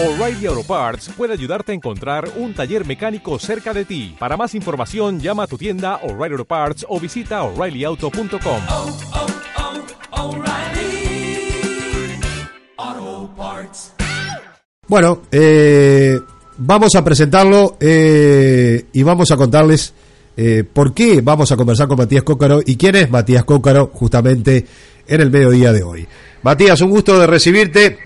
O'Reilly Auto Parts puede ayudarte a encontrar un taller mecánico cerca de ti. Para más información, llama a tu tienda O'Reilly Auto Parts o visita oreillyauto.com. oh, oh, O'Reilly Auto Parts. Bueno, eh, vamos a presentarlo eh, y vamos a contarles eh, por qué vamos a conversar con Matías Cócaro y quién es Matías Cócaro justamente en el mediodía de hoy. Matías, un gusto de recibirte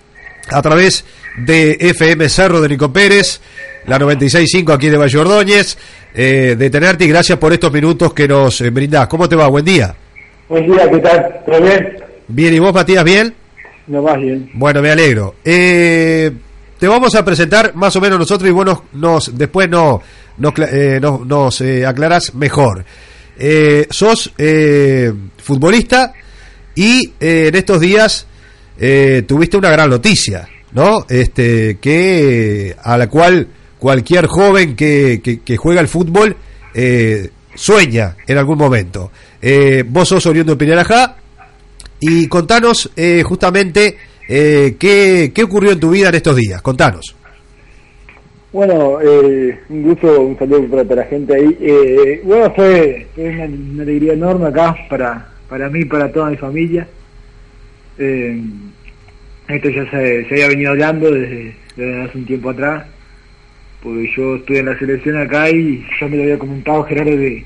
a través de FM Cerro de Nico Pérez, la 96.5 aquí de Valle Ordóñez, eh, de tenerte y gracias por estos minutos que nos eh, brindás. ¿Cómo te va? Buen día. Buen día, ¿qué tal? ¿Todo bien? Bien, ¿y vos, Matías, bien? No más bien. Bueno, me alegro. Eh, te vamos a presentar más o menos nosotros y vos nos, nos- después no, nos, eh, nos, nos, eh, aclarás mejor. Eh, sos eh, futbolista y en estos días eh, tuviste una gran noticia, ¿no? Este, que a la cual cualquier joven que, que, juega al fútbol eh, sueña en algún momento. Eh, vos sos oriundo de Pinarajá, y contanos eh, justamente eh, qué, qué ocurrió en tu vida en estos días. Contanos. Bueno, eh, un gusto, un saludo para la gente ahí. Bueno, fue, una, una alegría enorme acá para, para mí para toda mi familia. Esto ya se, había venido hablando desde, hace un tiempo atrás, porque yo estuve en la selección acá y ya me lo había comentado Gerardo de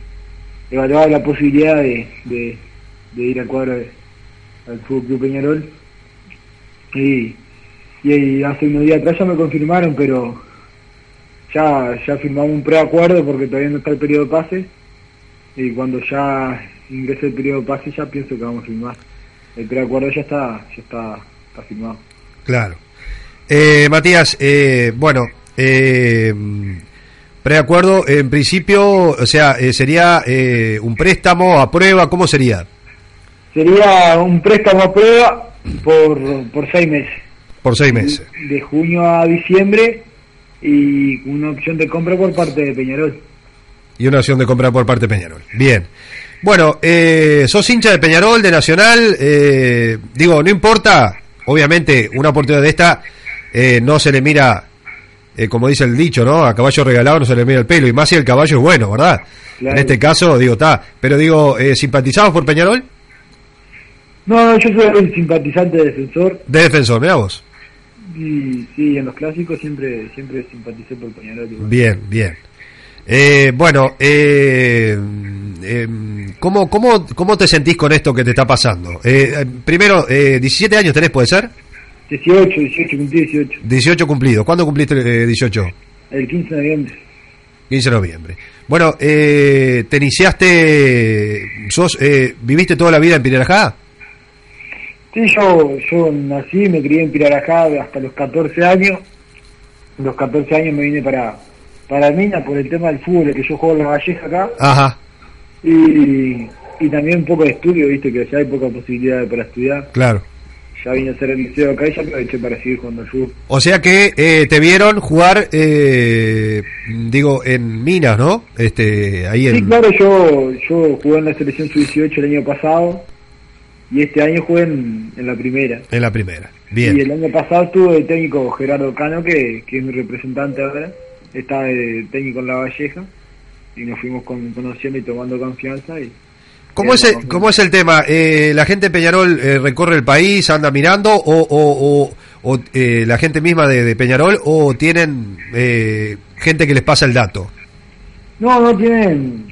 evaluar la posibilidad de, ir al cuadro al Fútbol Club Peñarol. Y, hace unos días atrás ya me confirmaron, pero ya, ya firmamos un preacuerdo porque todavía no está el periodo de pase. Y cuando ya ingrese el periodo de pase ya pienso que vamos a firmar. El preacuerdo ya está, ya está, está. Claro. Eh, Matías, eh, bueno, eh, preacuerdo, en principio, o sea, eh, sería eh, un préstamo a prueba, ¿cómo sería? Sería un préstamo a prueba por, por seis meses. Por seis meses. De junio a diciembre y una opción de compra por parte de Peñarol. Y una opción de compra por parte de Peñarol. Bien. Bueno, eh, sos hincha de Peñarol, de Nacional, eh, digo, no importa, obviamente, una oportunidad de esta eh, no se le mira, eh, como dice el dicho, ¿no? A caballo regalado no se le mira el pelo, y más si el caballo es bueno, ¿verdad? Claro. En este caso, digo, está, pero digo, eh, ¿simpatizamos por Peñarol? No, no, yo soy un simpatizante defensor De defensor, mira vos. y sí, en los clásicos siempre siempre simpaticé por Peñarol. igual. Bien, bien. Eh, bueno, eh, eh, ¿cómo, cómo, ¿cómo te sentís con esto que te está pasando? Eh, eh, primero, eh, 17 años tenés, ¿puede ser? 18, 18, cumplí 18. 18 cumplidos. ¿Cuándo cumpliste eh, 18? El 15 de noviembre. 15 de noviembre. Bueno, eh, te iniciaste, sos, eh, ¿viviste toda la vida en Pinarajá? Sí, yo, yo nací, me crié en Pirarajá hasta los 14 años. A los 14 años me vine para, para Mina por el tema del fútbol, que yo juego en la Valleja acá. Ajá, Y, y también un poco de estudio, viste, que allá hay poca posibilidad para estudiar. claro. Ya vine a hacer el liceo acá y ya aproveché para seguir jugando al fútbol. O sea que eh, te vieron jugar, eh, digo, en Minas, ¿no? Este, ahí en... Sí, claro, yo, yo jugué en la selección sub-18 el año pasado y este año jugué en, en la primera. En la primera. Y Bien. el año pasado estuvo el técnico Gerardo Cano, que, que es mi representante ahora. Está de técnico en La Valleja. Y nos fuimos con- conociendo y tomando confianza. y ¿Cómo es, el, ¿Cómo es el tema? Eh, ¿La gente de Peñarol eh, recorre el país, anda mirando, o, o, o- o, eh, la gente misma de, de Peñarol, o tienen eh, gente que les pasa el dato? No, no tienen...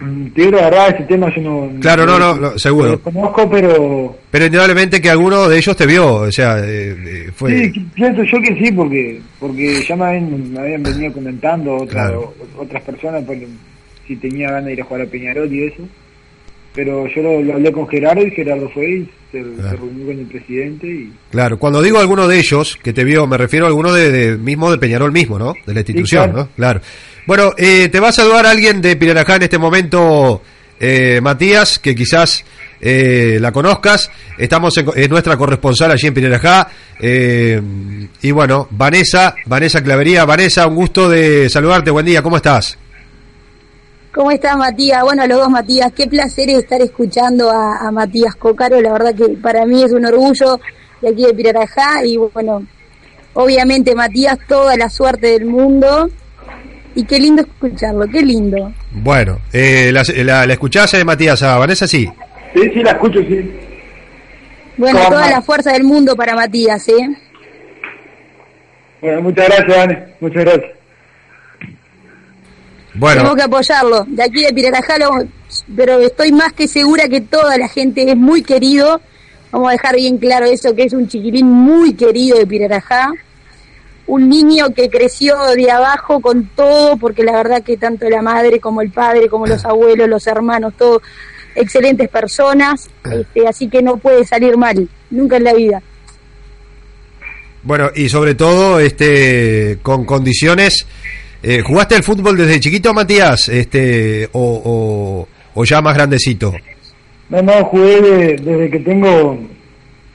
mm, Te verdad, ese tema yo no... Claro, no, no, no, seguro. Lo conozco, pero... Pero indudablemente que alguno de ellos te vio, o sea, eh, eh, fue... Sí, pienso yo que sí, porque porque ya me habían, me habían venido comentando otra- Claro. o- otras personas por- si tenía ganas de ir a jugar a Peñarol y eso. Pero yo lo, lo hablé con Gerardo y Gerardo fue y se, reunió con el presidente y... Claro, cuando digo alguno de ellos que te vio, me refiero a alguno de, de- mismo de Peñarol mismo, ¿no? De la institución, claro. ¿no? Claro. Bueno, eh, te va a saludar alguien de Pinarajá en este momento, eh, Matías, que quizás eh, la conozcas. Estamos en, nuestra corresponsal allí en Pinarajá. eh, y bueno, Vanessa, Vanessa Clavería. Vanessa, un gusto de saludarte. Buen día, ¿cómo estás? ¿Cómo estás, Matías? Bueno, los dos, Matías, qué placer estar escuchando a, Matías Cócaro. La verdad que para mí es un orgullo de aquí de Pirarajá y bueno, obviamente Matías toda la suerte del mundo y qué lindo escucharlo, qué lindo. Bueno, eh, la, la, la escuchás, eh, Matías, a Vanessa, sí. Sí, sí, la escucho, sí. Bueno, toda la fuerza del mundo para Matías, ¿eh? Bueno, muchas gracias, Vane. Muchas gracias. Bueno, Tenemos que apoyarlo. De aquí de Pirarajá, lo- pero estoy más que segura que toda la gente es muy querido. Vamos a dejar bien claro eso, que es un chiquilín muy querido de Pirarajá. Un niño que creció de abajo con todo, porque la verdad que tanto la madre como el padre, como los abuelos, los hermanos, todos excelentes personas. Este, así que no puede salir mal, nunca en la vida. bueno, y sobre todo, este, con condiciones. eh, ¿Jugaste al fútbol desde chiquito, Matías? Este, o, o, o ya más grandecito? No, no, jugué de- desde que tengo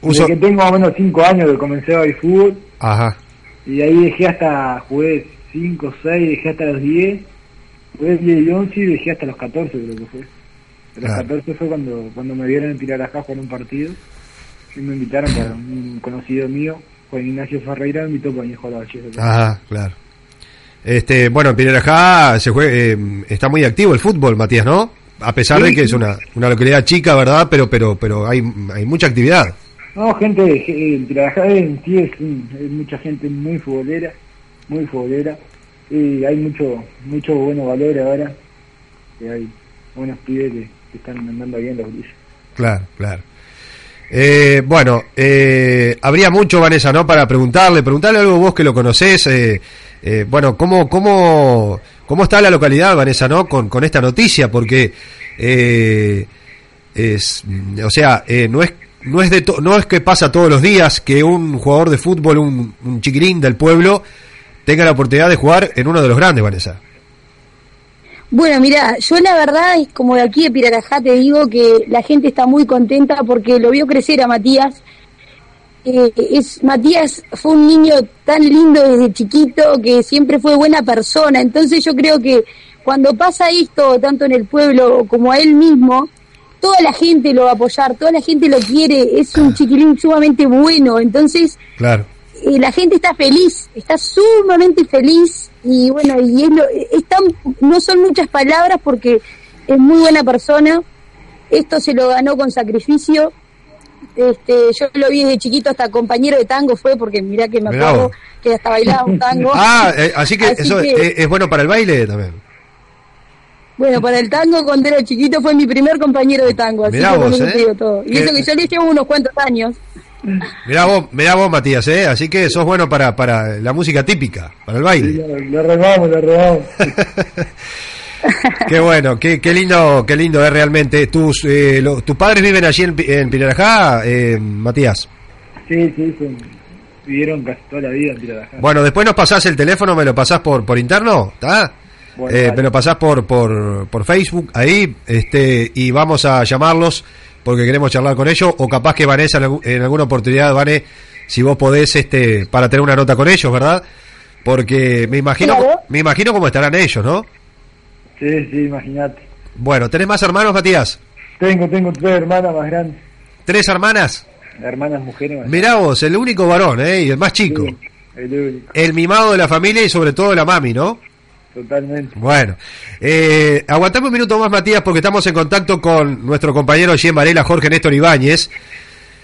Uso- desde que tengo más o menos 5 años que comencé a ver fútbol Ajá. Y ahí dejé hasta, jugué 5, 6, dejé hasta los 10, jugué 10 y 11 y dejé hasta los 14 creo que fue. De los Claro. 14 fue cuando, cuando me vieron en Pirarajá jugar un partido y me invitaron para un conocido mío, Juan Ignacio Ferreira, me invitó para ir a jugar a. Ajá, claro. Este, bueno, en Pirarajá se juega, eh, está muy activo el fútbol, Matías, ¿no? A pesar Sí, de que es una, una localidad chica, ¿verdad? Pero, pero, pero hay, hay mucha actividad. No, gente, eh, Pirarajá en sí es, mucha gente muy futbolera, muy futbolera, y hay mucho mucho bueno valor ahora, que hay buenos pibes que, que están andando bien los grises. Claro, claro. Eh, bueno, eh, habría mucho, Vanessa, ¿no? Para preguntarle, preguntarle algo vos que lo conocés. eh, eh, bueno, ¿cómo, cómo, ¿cómo está la localidad, Vanessa, ¿no? Con, con esta noticia, porque, eh, es, o sea, no es no es de to- no es que pasa todos los días que un jugador de fútbol, un, un chiquirín del pueblo, tenga la oportunidad de jugar en uno de los grandes, Vanessa. Bueno, mira, yo la verdad es como de aquí de Pirarajá te digo que la gente está muy contenta porque lo vio crecer a Matías. Eh, es Matías fue un niño tan lindo desde chiquito que siempre fue buena persona. Entonces yo creo que cuando pasa esto, tanto en el pueblo como a él mismo, toda la gente lo va a apoyar, toda la gente lo quiere. Es un chiquilín sumamente bueno. Entonces Claro. eh, la gente está feliz, está sumamente feliz y bueno, y es lo, es tan- no son muchas palabras porque es muy buena persona, esto se lo ganó con sacrificio, este, yo lo vi desde chiquito hasta compañero de tango fue porque mirá que me Mirá acuerdo vos. que hasta bailaba un tango. Ah, eh, así que Así eso que- eh, es bueno para el baile también. Bueno, para el tango cuando era chiquito fue mi primer compañero de tango, así Mirá que con vos, ¿eh? todo. Y eso que yo le llevo unos cuantos años. Mirá vos, mirá vos, Matías, ¿eh? Así que sos bueno para, para la música típica, para el baile. lo, lo remamos, lo remamos. qué bueno, qué, qué lindo, qué lindo es realmente. ¿Tus, eh, lo- ¿Tus padres viven allí en, Pi- en Pirarajá, eh, Matías? Sí, sí, son- vivieron casi toda la vida en Pirarajá. Bueno, después nos pasás el teléfono, me lo pasás por, por interno, ¿está? Bueno, Eh, lo pasás por, por, por Facebook, ahí, este, y vamos a llamarlos porque queremos charlar con ellos, o capaz que Vanessa en, algu- en alguna oportunidad, Vane, si vos podés, este, para tener una nota con ellos, ¿verdad? Porque me imagino, Claro. me imagino cómo estarán ellos, ¿no? Sí, sí, imagínate. Bueno, ¿tenés más hermanos, Matías? Tengo, tengo tres hermanas más grandes, ¿Tres hermanas? hermanas mujeres más Mirá vos, el único varón, ¿eh? Y el más chico. Sí, el único, El mimado de la familia y sobre todo la mami, ¿no? Totalmente. Bueno, eh, aguantame un minuto más, Matías, porque estamos en contacto con nuestro compañero allí en Varela, Jorge Néstor Ibáñez,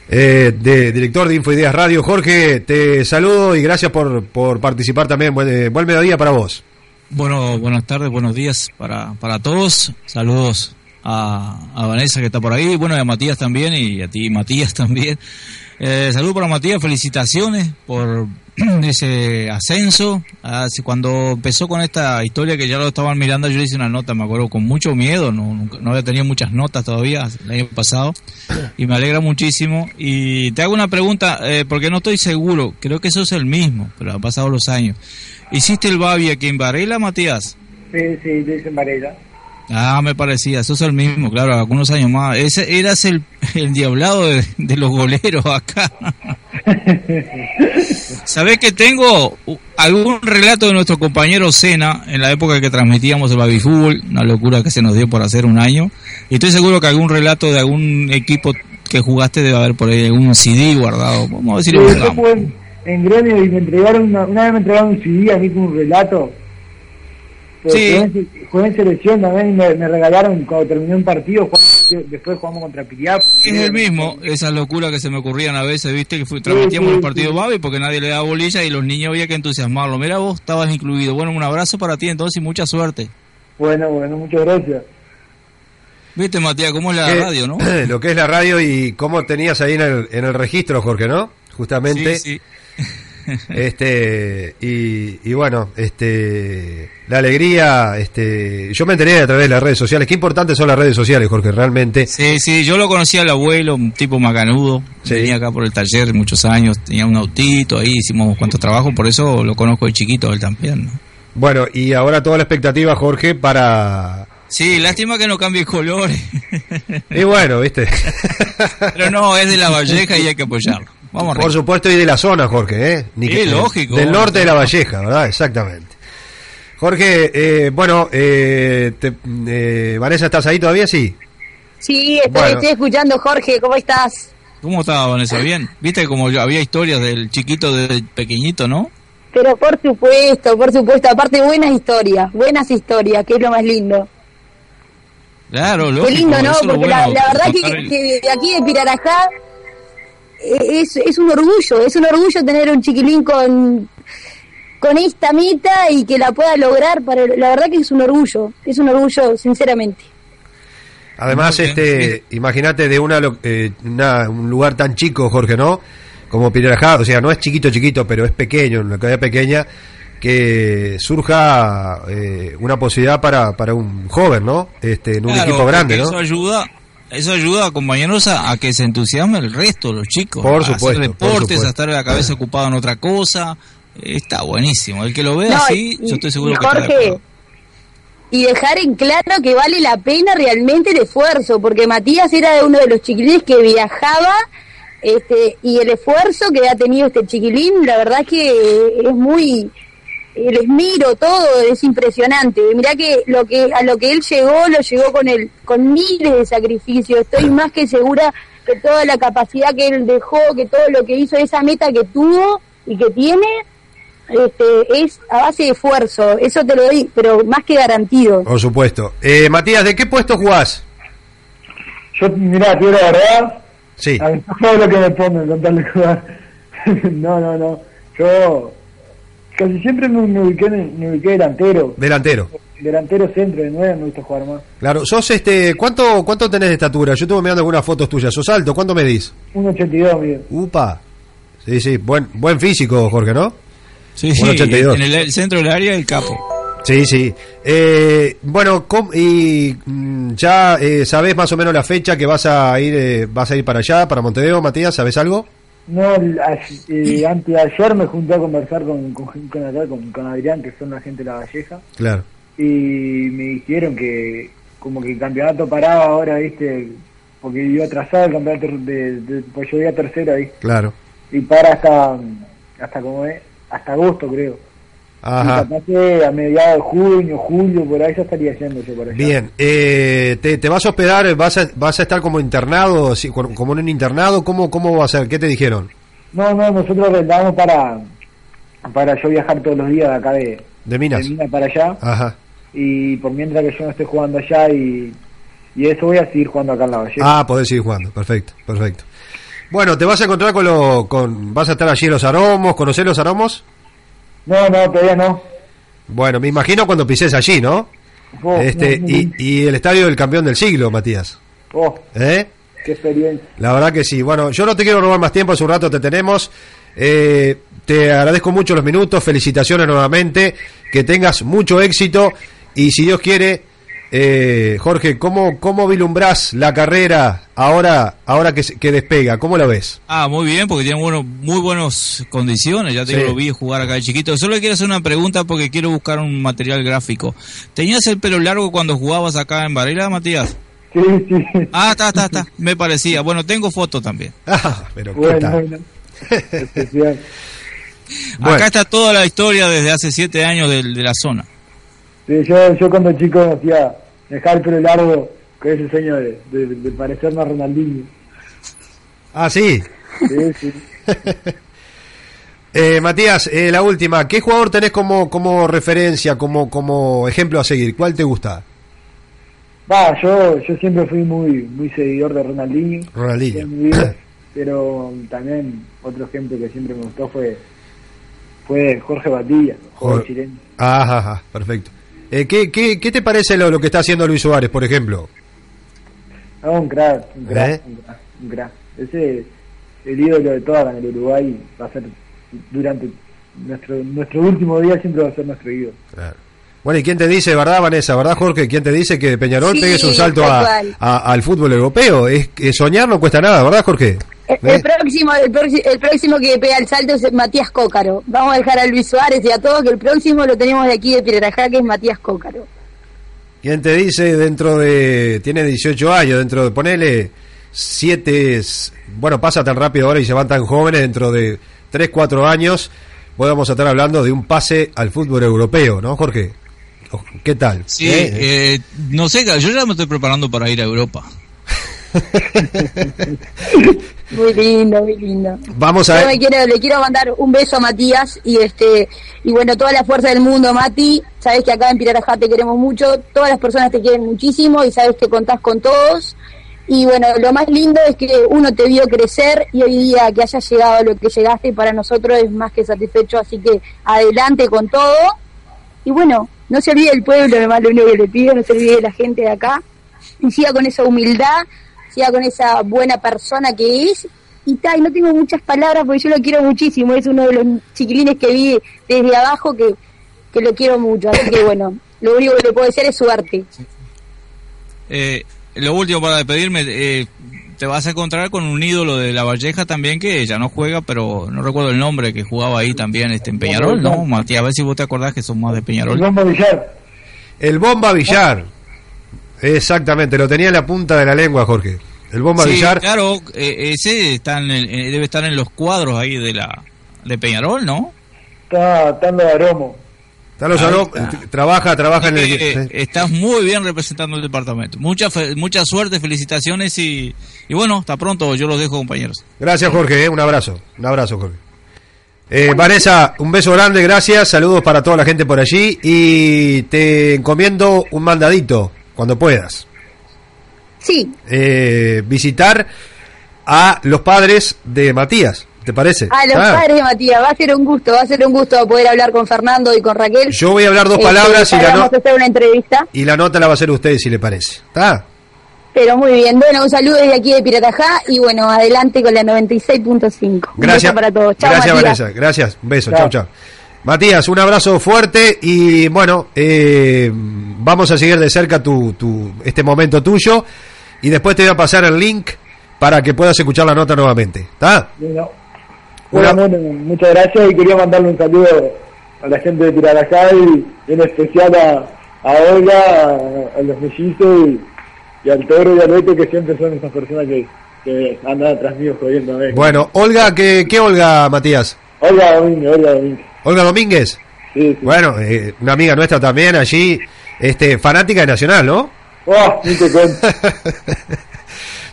eh, de, director de Infoideas Radio. Jorge, te saludo y gracias por, por participar también. Buen, eh, buen mediodía para vos. Bueno, buenas tardes, buenos días para, para todos. Saludos a, a Vanessa que está por ahí, bueno, y a Matías también y a ti, Matías también. Eh, saludos para Matías, felicitaciones por ese ascenso. Así, cuando empezó con esta historia que ya lo estaban mirando, yo le hice una nota, me acuerdo, con mucho miedo, no, nunca- no había tenido muchas notas todavía el año pasado y me alegra muchísimo. Y te hago una pregunta, eh, porque no estoy seguro, creo que eso es el mismo, pero han pasado los años. ¿Hiciste el Babi aquí en Varela, Matías? Sí, sí, dicen Varela. Ah, me parecía, eso es el mismo, claro, algunos años más. Ese eras el, el diablado de, de los goleros acá. ¿Sabés que tengo algún relato de nuestro compañero Sena en la época que transmitíamos el baby fútbol, una locura que se nos dio por hacer un año? Y estoy seguro que algún relato de algún equipo que jugaste debe haber por ahí algún CD guardado. Vamos a si Sí, en gremio y me entregaron una, una vez me entregaron un CD a mí con un relato. Pero Sí. Jugué, en, selección también y me, me regalaron cuando terminé un partido, después jugamos contra Piriap. Es el mismo, esas locuras que se me ocurrían a veces, viste, que fue, transmitíamos sí, los partidos sí. Babi porque nadie le daba bolilla y los niños había que entusiasmarlo. Mira, vos estabas incluido. Bueno, un abrazo para ti entonces y mucha suerte. Bueno, bueno, muchas gracias. Viste, Matías, cómo es la Que- radio, ¿no? Lo que es la radio y cómo tenías ahí en el, en el registro, Jorge, ¿no? Justamente. Sí, sí. Este y, y bueno, este la alegría, este yo me enteré a través de las redes sociales. Qué importantes son las redes sociales, Jorge, realmente. Sí, sí, yo lo conocía al abuelo, un tipo macanudo. Sí. Venía acá por el taller muchos años, tenía un autito ahí, hicimos cuantos trabajos, por eso lo conozco de chiquito él también, ¿no? Bueno, y ahora toda la expectativa, Jorge, para Sí, lástima que no cambie colores. y bueno, ¿viste? Pero no, es de la Valleja y hay que apoyarlo. Vamos Por supuesto, y de la zona, Jorge, ¿eh? Ni Sí, lógico. Del norte de la Valleja, ¿verdad? Exactamente. Jorge, eh, bueno, eh, te- eh, Vanessa, ¿estás ahí todavía? Sí. Sí, estoy, Bueno. estoy escuchando, Jorge, ¿cómo estás? ¿Cómo estaba Vanessa? ¿Bien? ¿Viste como yo- había historias del chiquito, del pequeñito, no? Pero por supuesto, por supuesto, aparte buenas historias, buenas historias, que es lo más lindo. Claro, lógico. Qué lindo, ¿no? Porque la, bueno, la verdad que, el- que de aquí de Pirarajá es, es un orgullo, es un orgullo tener un chiquilín con, con esta meta y que la pueda lograr. Para, la verdad que es un orgullo, es un orgullo, sinceramente. Además, este, imagínate de una, lo- eh, una- un lugar tan chico, Jorge, ¿no? Como Pirajá, o sea, no es chiquito, ciquito, pero es pequeño, una localidad pequeña, que surja eh, una posibilidad para, para un joven, ¿no? Este, en un Claro, equipo grande, ¿no? Eso ayuda, eso ayuda, compañeros, a, a que se entusiasme el resto, los chicos. Por a supuesto, hacer por deportes, supuesto. a estar la cabeza ocupada en otra cosa. Está buenísimo. El que lo vea No, así, y- yo estoy seguro y que de Jorge, y dejar en claro que vale la pena realmente el esfuerzo, porque Matías era uno de los chiquilines que viajaba, este, y el esfuerzo que ha tenido este chiquilín, la verdad que es muy, el esmiro, todo es impresionante. Mirá que lo que a lo que él llegó, lo llegó con el, con miles de sacrificios. Estoy más que segura que toda la capacidad que él dejó, que todo lo que hizo, esa meta que tuvo y que tiene, este, es a base de esfuerzo, eso te lo doy, pero más que garantido. Por supuesto. Eh, Matías, ¿de qué puesto jugás? Yo, mirá, tío, la verdad, Sí. a todo lo que me ponen jugar. no, no, no. Yo casi siempre me, me ubiqué, en- me ubiqué delantero. Delantero. Delantero centro de nueve me gusta jugar más. Claro, sos este, ¿cuánto, cuánto tenés de estatura? Yo estuve mirando algunas fotos tuyas. ¿Sos alto? ¿Cuánto medís? 1.82, Miguel. Upa. Sí, sí, buen, buen físico, Jorge, ¿no? Sí, sí, 1.82. en el, el centro del área el capo. Sí, sí. Eh, bueno, ¿cómo- y mm, ya eh, sabés más o menos la fecha que vas a ir, eh, vas a ir para allá, para Montevideo, Matías, ¿sabés algo? No, el- a- eh, antes de ayer me junté a conversar con, con, con, acá, con, con Adrián, que son la gente de la Valleja, Claro. y me dijeron que como que el campeonato paraba ahora, viste, porque iba atrasado el campeonato, de, de- pues yo iba tercero ahí, Claro. y para hasta, hasta como es, hasta agosto creo. Ajá. capaz que a mediados de junio, julio, por ahí ya estaría yendo yo por allá. Bien, eh, te, te vas a hospedar? ¿Vas a, vas a estar como internado, sí, como en un internado? ¿Cómo, ¿Cómo va a ser? ¿Qué te dijeron? No, no, nosotros rentamos para, para yo viajar todos los días de acá de, ¿De Minas? de Minas para allá. Ajá. y por mientras que yo no esté jugando allá y, y eso voy a seguir jugando acá en la Valle. Ah, podés seguir jugando. Perfecto, perfecto. Bueno, te vas a encontrar con lo, con, vas a estar allí en los aromos, ¿conocés los aromos? No, no, todavía no. Bueno, me imagino cuando pises allí, ¿no? Oh, este, no, y, y el estadio del campeón del siglo, Matías. oh, ¿Eh? qué experiencia. La verdad que sí. Bueno, yo no te quiero robar más tiempo, hace un rato te tenemos. Eh, te agradezco mucho los minutos, felicitaciones nuevamente, que tengas mucho éxito y si Dios quiere, eh, Jorge, ¿cómo, ¿cómo vislumbrás la carrera ahora, ahora que, despega? ¿Cómo la ves? Ah, muy bien, porque tiene bueno, muy buenas condiciones. Ya te Sí. lo vi jugar acá de chiquito. Solo quiero hacer una pregunta porque quiero buscar un material gráfico. ¿Tenías el pelo largo cuando jugabas acá en Varela, Matías? Sí, sí. Ah, está, está, está. Me parecía. Bueno, tengo foto también. Ah, pero ¿qué bueno, tal? bueno. Especial. Bueno. Acá está toda la historia desde hace siete años de, de la zona. Sí, yo, yo cuando chico hacía dejar el pelo largo con ese sueño de, de, de parecerme a Ronaldinho. Ah, sí. Sí, sí. Eh, Matías, eh, la última. ¿Qué jugador tenés como, como referencia, como, como ejemplo a seguir? ¿Cuál te gusta? Va, yo, yo siempre fui muy, muy seguidor de Ronaldinho. Ronaldinho. en mi vida, pero también otro ejemplo que siempre me gustó fue, fue Jorge Batilla, jugador chileno. Ajá, ajá, perfecto. Eh, ¿qué, qué, ¿Qué te parece lo, lo que está haciendo Luis Suárez, por ejemplo? No, un crack, un crack, ¿Eh? un crack, un crack. Ese, el ídolo de toda en el Uruguay va a ser durante nuestro nuestro último día siempre va a ser nuestro ídolo. Claro. Bueno, ¿y quién te dice, verdad, Vanessa, verdad, Jorge? ¿Quién te dice que Peñarol Sí, pegues un salto a, a- al fútbol europeo? Es que soñar no cuesta nada, ¿verdad, Jorge? El, el próximo, el, próximo que pega el salto es Matías Cócaro. Vamos a dejar a Luis Suárez y a todos que el próximo lo tenemos de aquí de Pirarajá, que es Matías Cócaro. ¿Quién te dice dentro de... Tiene 18 años, dentro de... Ponele 7... Bueno, pasa tan rápido ahora y se van tan jóvenes, dentro de 3, 4 años podamos estar hablando de un pase al fútbol europeo, ¿no, Jorge? ¿Qué tal? Sí, ¿Eh? eh, no sé, yo ya me estoy preparando para ir a Europa. Muy lindo, muy lindo. Vamos Yo a... me quiero, le quiero mandar un beso a Matías y este y bueno, toda la fuerza del mundo, Mati. Sabes que acá en Pirarajá te queremos mucho, todas las personas te quieren muchísimo y sabes que contás con todos. Y bueno, lo más lindo es que uno te vio crecer y hoy día que hayas llegado a lo que llegaste para nosotros es más que satisfecho, así que adelante con todo. Y bueno, no se olvide el pueblo, nomás lo único que le pido, no se olvide de la gente de acá. Y siga con esa humildad, siga con esa buena persona que es. Y tal, no tengo muchas palabras porque yo lo quiero muchísimo. Es uno de los chiquilines que vi desde abajo que, que lo quiero mucho. Así que bueno, lo único que le puedo decir es suerte. Eh, lo último para despedirme, eh, te vas a encontrar con un ídolo de la Valleja también que ya no juega, pero no recuerdo el nombre, que jugaba ahí también este, en Peñarol, ¿no? Matías, a ver si vos te acordás que son más de El Peñarol. Bombo Villar. El Bomba Villar. Exactamente, lo tenía en la punta de la lengua, Jorge. El Bomba Sí, Villar. claro, eh, ese está en el- eh, debe estar en los cuadros ahí de la de Peñarol, ¿no? Está dando de aromo. Carlos Ahí Aró, está. t- trabaja, trabaja en el... Eh, sí. Estás muy bien representando el departamento. Mucha fe- mucha suerte, felicitaciones y, y bueno, hasta pronto. Yo los dejo, compañeros. Gracias, Jorge. eh, Un abrazo. Un abrazo, Jorge. Eh, Vanessa, un beso grande, gracias. Saludos para toda la gente por allí. Y te encomiendo un mandadito cuando puedas. Sí, Eh, visitar a los padres de Matías. ¿Te parece? a los Ah, padres de Matías, va a ser un gusto, va a ser un gusto poder hablar con Fernando y con Raquel. Yo voy a hablar dos Este, palabras y la, vamos a hacer una entrevista. y la nota la va a hacer usted, si le parece. ¿Está? Pero muy bien, bueno, un saludo desde aquí de Piratajá y bueno, adelante con la 96.5. Un Gracias. beso para todos. Chao, gracias, Matías. Vanessa. Gracias. Un beso. Chao, chao. Matías, un abrazo fuerte y bueno, eh, vamos a seguir de cerca tu, tu, este momento tuyo y después te voy a pasar el link para que puedas escuchar la nota nuevamente. ¿Está? Bueno, Una- bueno, muchas gracias y quería mandarle un saludo a la gente de Tirarajá y en especial a, a Olga, a, a los mellizos y, y al Toro y al Beto que siempre son esas personas que, que andan atrás mío jodiendo. Bueno, Olga, ¿qué, qué Olga, Matías? Olga Domínguez, Olga Domínguez. Olga Domínguez. Sí, sí. Bueno, eh, una amiga nuestra también allí, este, fanática de Nacional, ¿no? Oh, te.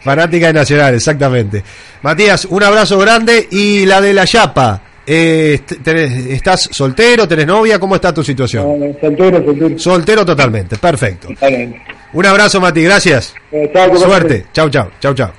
Fanática de Nacional, exactamente. Matías, un abrazo grande y la de la Yapa. Eh, tenés- ¿Estás soltero? ¿Tenés novia? ¿Cómo está tu situación? No, soltero, soltero. Soltero totalmente, perfecto. Un abrazo, Mati, gracias. Eh, chao, pasen Suerte. Chau, chau, chau, chau.